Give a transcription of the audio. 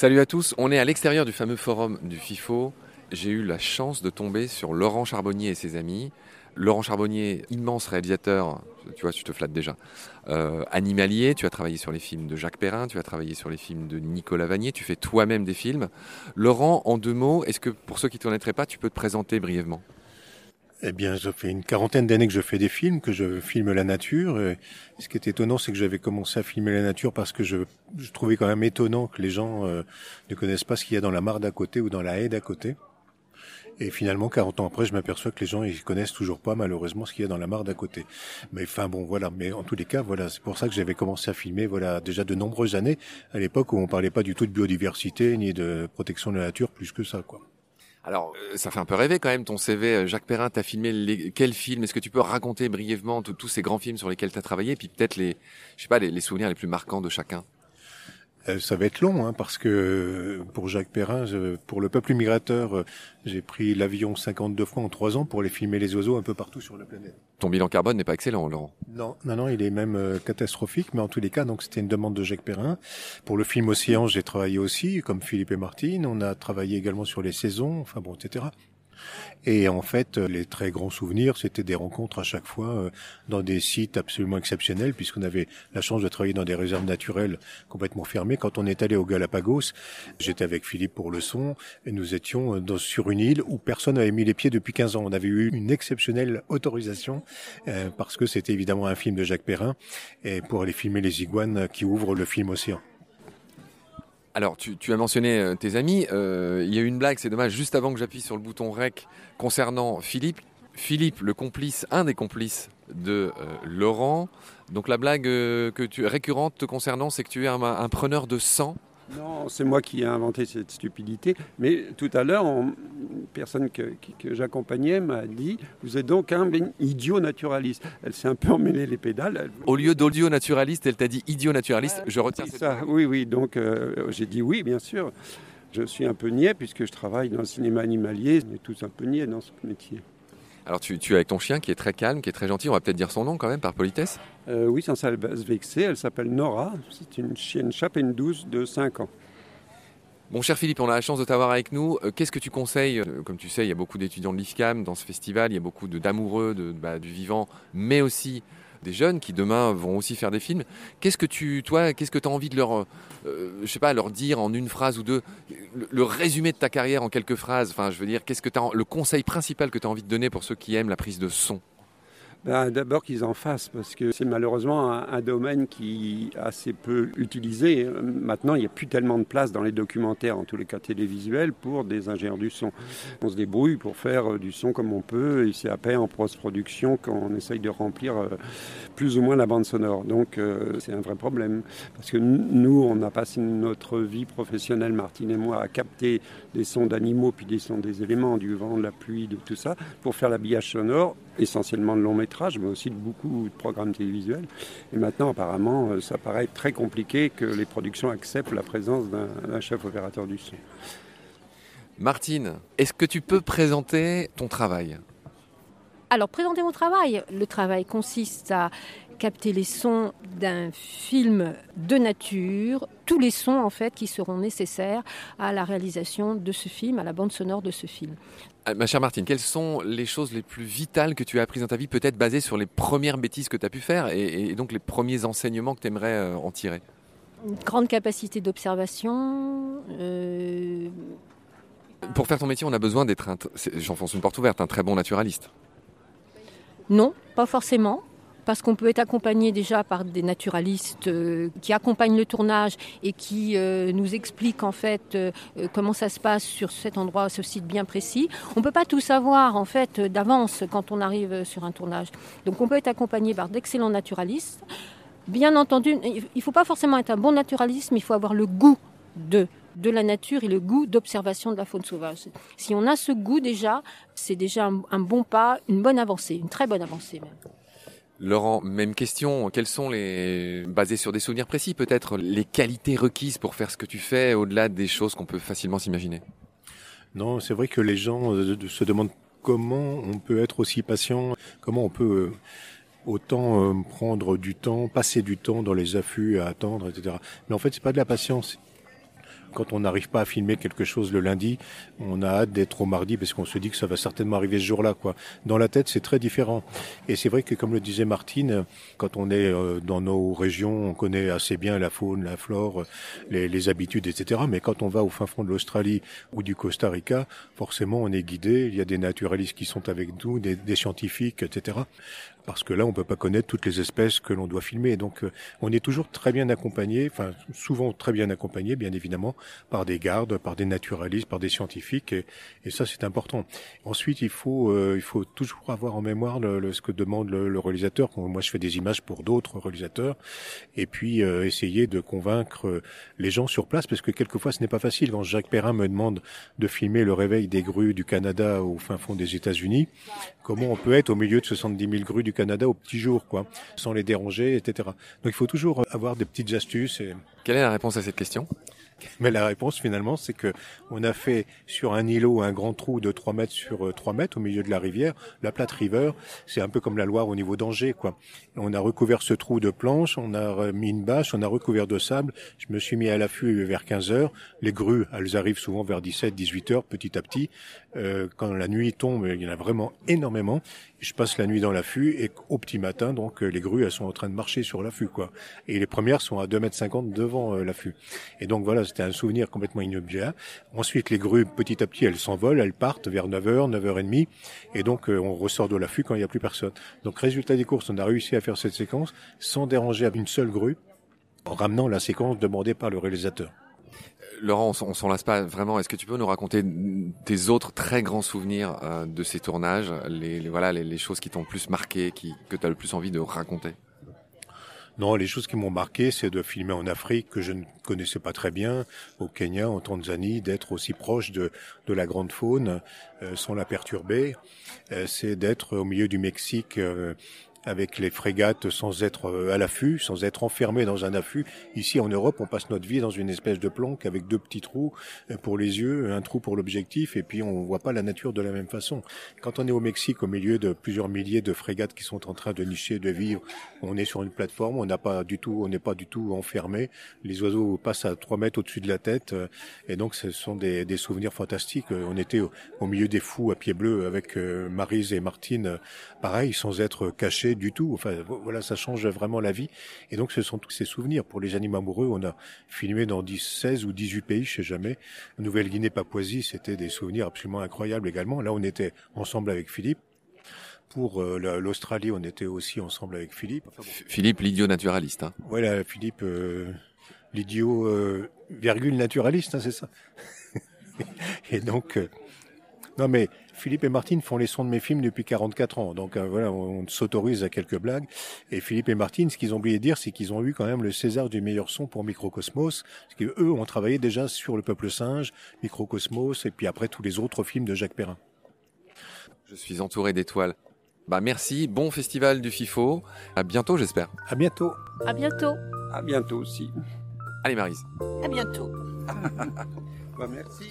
Salut à tous, on est à l'extérieur du fameux forum du FIFO. J'ai eu la chance de tomber sur Laurent Charbonnier et ses amis. Laurent Charbonnier, immense réalisateur, tu vois, tu te flattes déjà. Euh, animalier, tu as travaillé sur les films de Jacques Perrin, tu as travaillé sur les films de Nicolas Vanier, tu fais toi-même des films. Laurent, en deux mots, est-ce que pour ceux qui ne te connaîtraient pas, tu peux te présenter brièvement? Eh bien, ça fait une quarantaine d'années que je fais des films, que je filme la nature. ce qui est étonnant, c'est que j'avais commencé à filmer la nature parce que je, trouvais quand même étonnant que les gens euh, ne connaissent pas ce qu'il y a dans la mare d'à côté ou dans la haie d'à côté. Et finalement, 40 ans après, je m'aperçois que les gens, ils connaissent toujours pas, malheureusement, ce qu'il y a dans la mare d'à côté. Mais enfin, bon, voilà. Mais en tous les cas, voilà, c'est pour ça que j'avais commencé à filmer, voilà, déjà de nombreuses années, à l'époque où on parlait pas du tout de biodiversité, ni de protection de la nature, plus que ça, quoi. Alors, euh, ça fait un peu rêver quand même ton CV. Euh, Jacques Perrin, t'as filmé les... quel film? Est-ce que tu peux raconter brièvement tous ces grands films sur lesquels tu as travaillé, puis peut-être les, je sais pas, les souvenirs les plus marquants de chacun? Ça va être long, hein, parce que pour Jacques Perrin, pour le peuple migrateur, euh, j'ai pris l'avion 52 fois en 3 ans pour aller filmer les oiseaux un peu partout sur la planète. Ton bilan carbone n'est pas excellent, Laurent Non, non, non, il est même euh, catastrophique, mais en tous les cas, donc c'était une demande de Jacques Perrin. Pour le film Océan, j'ai travaillé aussi, comme Philippe et Martine. On a travaillé également sur les saisons, enfin bon, etc. Et en fait, les très grands souvenirs, c'était des rencontres à chaque fois euh, dans des sites absolument exceptionnels, puisqu'on avait la chance de travailler dans des réserves naturelles complètement fermées. Quand on est allé au Galapagos, j'étais avec Philippe pour le son, et nous étions euh, sur une île où personne n'avait mis les pieds depuis 15 ans. On avait eu une exceptionnelle autorisation, euh, parce que c'était évidemment un film de Jacques Perrin, et pour aller filmer les iguanes qui ouvrent le film Océan. Alors, tu, as mentionné euh, tes amis. Euh, il y a eu une blague, c'est dommage, juste avant que j'appuie sur le bouton REC concernant Philippe. Philippe, le complice, un des complices de euh, Laurent. Donc la blague que tu, récurrente te concernant, c'est que tu es un preneur de sang non, c'est moi qui ai inventé cette stupidité. Mais tout à l'heure, une personne que, j'accompagnais m'a dit Vous êtes donc un idiot naturaliste. Elle s'est un peu emmêlée les pédales. Au lieu d'audio naturaliste, elle t'a dit idiot naturaliste. je retiens ça. Oui, oui. Donc euh, j'ai dit oui, bien sûr. Je suis un peu niais puisque je travaille dans le cinéma animalier. On est tous un peu niais dans ce métier. Alors tu, tu, es avec ton chien qui est très calme, qui est très gentil. On va peut-être dire son nom quand même par politesse. Euh, oui, sans se vexer. Elle s'appelle Nora. C'est une chienne chapelle douce de 5 ans. Bon, cher Philippe, on a la chance de t'avoir avec nous. Euh, qu'est-ce que tu conseilles? Euh, Comme tu sais, il y a beaucoup d'étudiants de l'IFCAM dans ce festival. Il y a beaucoup d'amoureux de, bah, du vivant, mais aussi des jeunes qui demain vont aussi faire des films. Qu'est-ce que tu, toi, qu'est-ce que tu as envie de leur, euh, je sais pas, leur dire en une phrase ou deux, le, résumé de ta carrière en quelques phrases. Enfin, je veux dire, qu'est-ce que as, le conseil principal que tu as envie de donner pour ceux qui aiment la prise de son? Ben, d'abord qu'ils en fassent, parce que c'est malheureusement un, domaine qui est assez peu utilisé. Maintenant, il n'y a plus tellement de place dans les documentaires, en tous les cas télévisuels, pour des ingénieurs du son. On se débrouille pour faire euh, du son comme on peut, et c'est après en post-production qu'on essaye de remplir euh, plus ou moins la bande sonore. Donc euh, c'est un vrai problème, parce que nous, on a passé notre vie professionnelle, Martine et moi, à capter des sons d'animaux, puis des sons des éléments, du vent, de la pluie, de tout ça, pour faire l'habillage sonore, essentiellement de long métrage mais aussi de beaucoup de programmes télévisuels. Et maintenant, apparemment, euh, ça paraît très compliqué que les productions acceptent la présence d'un chef opérateur du son. Martine, est-ce que tu peux présenter ton travail? Alors, présenter mon travail. Le travail consiste à capter les sons d'un film de nature, tous les sons en fait qui seront nécessaires à la réalisation de ce film, à la bande sonore de ce film. Ah, ma chère Martine, quelles sont les choses les plus vitales que tu as apprises dans ta vie, peut-être basées sur les premières bêtises que tu as pu faire et, donc les premiers enseignements que tu aimerais euh, en tirer? Une grande capacité d'observation. Euh, Pour faire ton métier, on a besoin d'être, j'enfonce une porte ouverte, un très bon naturaliste. Non, pas forcément parce qu'on peut être accompagné déjà par des naturalistes euh, qui accompagnent le tournage et qui euh, nous expliquent en fait euh, comment ça se passe sur cet endroit, ce site bien précis. On ne peut pas tout savoir en fait d'avance quand on arrive sur un tournage. Donc on peut être accompagné par d'excellents naturalistes. Bien entendu, il ne faut pas forcément être un bon naturaliste, mais il faut avoir le goût de de la nature et le goût d'observation de la faune sauvage. Si on a ce goût déjà, c'est déjà un, un, bon pas, une bonne avancée, une très bonne avancée même. Laurent, même question. Quelles sont les, basées sur des souvenirs précis peut-être, les qualités requises pour faire ce que tu fais au-delà des choses qu'on peut facilement s'imaginer? Non, c'est vrai que les gens euh, se demandent comment on peut être aussi patient, comment on peut euh, autant euh, prendre du temps, passer du temps dans les affûts à attendre, etc. Mais en fait, c'est pas de la patience. Quand on n'arrive pas à filmer quelque chose le lundi, on a hâte d'être au mardi parce qu'on se dit que ça va certainement arriver ce jour-là. Quoi. Dans la tête, c'est très différent. Et c'est vrai que, comme le disait Martine, quand on est euh, dans nos régions, on connaît assez bien la faune, la flore, les, les habitudes, etc. Mais quand on va au fin fond de l'Australie ou du Costa Rica, forcément, on est guidé. Il y a des naturalistes qui sont avec nous, des scientifiques, etc parce que là, on peut pas connaître toutes les espèces que l'on doit filmer. Donc, euh, on est toujours très bien accompagné, enfin, souvent très bien accompagné, bien évidemment, par des gardes, par des naturalistes, par des scientifiques, et, ça, c'est important. Ensuite, il faut, euh, il faut toujours avoir en mémoire le, ce que demande le, le, réalisateur. Moi, je fais des images pour d'autres réalisateurs, et puis euh, essayer de convaincre les gens sur place, parce que quelquefois, ce n'est pas facile. Quand Jacques Perrin me demande de filmer le réveil des grues du Canada au fin fond des États-Unis, comment on peut être au milieu de 70 000 grues du Canada au petit jour, quoi, sans les déranger, etc. Donc il faut toujours avoir des petites astuces. Et... Quelle est la réponse à cette question? mais la réponse finalement, c'est que on a fait sur un îlot un grand trou de 3 mètres sur 3 mètres au milieu de la rivière. La Plate River, c'est un peu comme la Loire au niveau d'Angers, quoi. On a recouvert ce trou de planches, on a mis une bâche, on a recouvert de sable. Je me suis mis à l'affût vers 15 heures. Les grues, elles arrivent souvent vers 17, 18 heures, petit à petit. Euh, quand la nuit tombe, il y en a vraiment énormément. Je passe la nuit dans l'affût et au petit matin, donc les grues, elles sont en train de marcher sur l'affût, quoi. Et les premières sont à 2 mètres 50 devant euh, l'affût. Et donc voilà, c'était un souvenir complètement inoubliable. Ensuite, les grues, petit à petit, elles s'envolent, elles partent vers 9h, 9h30, et donc euh, on ressort de l'affût quand il n'y a plus personne. Donc résultat des courses, on a réussi à faire cette séquence sans déranger une seule grue, en ramenant la séquence demandée par le réalisateur. Laurent, on s'en lasse pas vraiment. Est-ce que tu peux nous raconter tes autres très grands souvenirs euh, de ces tournages, les, voilà, les, les, choses qui t'ont le plus marqué, qui, que tu as le plus envie de raconter? Non, les choses qui m'ont marqué, c'est de filmer en Afrique que je ne connaissais pas très bien, au Kenya, en Tanzanie, d'être aussi proche de, de la grande faune euh, sans la perturber. Euh, c'est d'être au milieu du Mexique euh, avec les frégates sans être euh, à l'affût, sans être enfermé dans un affût. Ici en Europe, on passe notre vie dans une espèce de planque avec deux petits trous euh, pour les yeux, un trou pour l'objectif, et puis on voit pas la nature de la même façon. Quand on est au Mexique, au milieu de plusieurs milliers de frégates qui sont en train de nicher, de vivre, on est sur une plateforme, on n'a pas du tout, on n'est pas du tout enfermé. Les oiseaux passent à trois mètres au-dessus de la tête, euh, et donc ce sont des, souvenirs fantastiques. On était au, milieu des fous à pied bleu avec Marise et Martine, pareil, sans être du tout. Enfin, voilà, ça change vraiment la vie. Et donc, ce sont tous ces souvenirs. Pour les animaux amoureux, on a filmé dans 10, 16 ou 18 pays, je sais jamais. Nouvelle-Guinée, Papouasie, c'était des souvenirs absolument incroyables également. Là, on était ensemble avec Philippe. Pour euh, l'Australie, on était aussi ensemble avec Philippe. Enfin, bon. Philippe, l'idiot naturaliste. Hein. Voilà, Philippe, euh, l'idiot, euh, virgule naturaliste, hein, c'est ça. et donc, non mais Philippe et Martine font les sons de mes films depuis 44 ans, donc euh, voilà, on, on s'autorise à quelques blagues. Et Philippe et Martine, ce qu'ils ont oublié de dire, c'est qu'ils ont eu quand même le César du meilleur son pour Microcosmos, parce qu'eux ont travaillé déjà sur Le Peuple Singe, Microcosmos, et puis après tous les autres films de Jacques Perrin. Je suis entouré d'étoiles. Bah merci, bon festival du FIFO. À bientôt, j'espère. À bientôt. À bientôt. À bientôt aussi. Allez, Marise. À bientôt. bah, merci.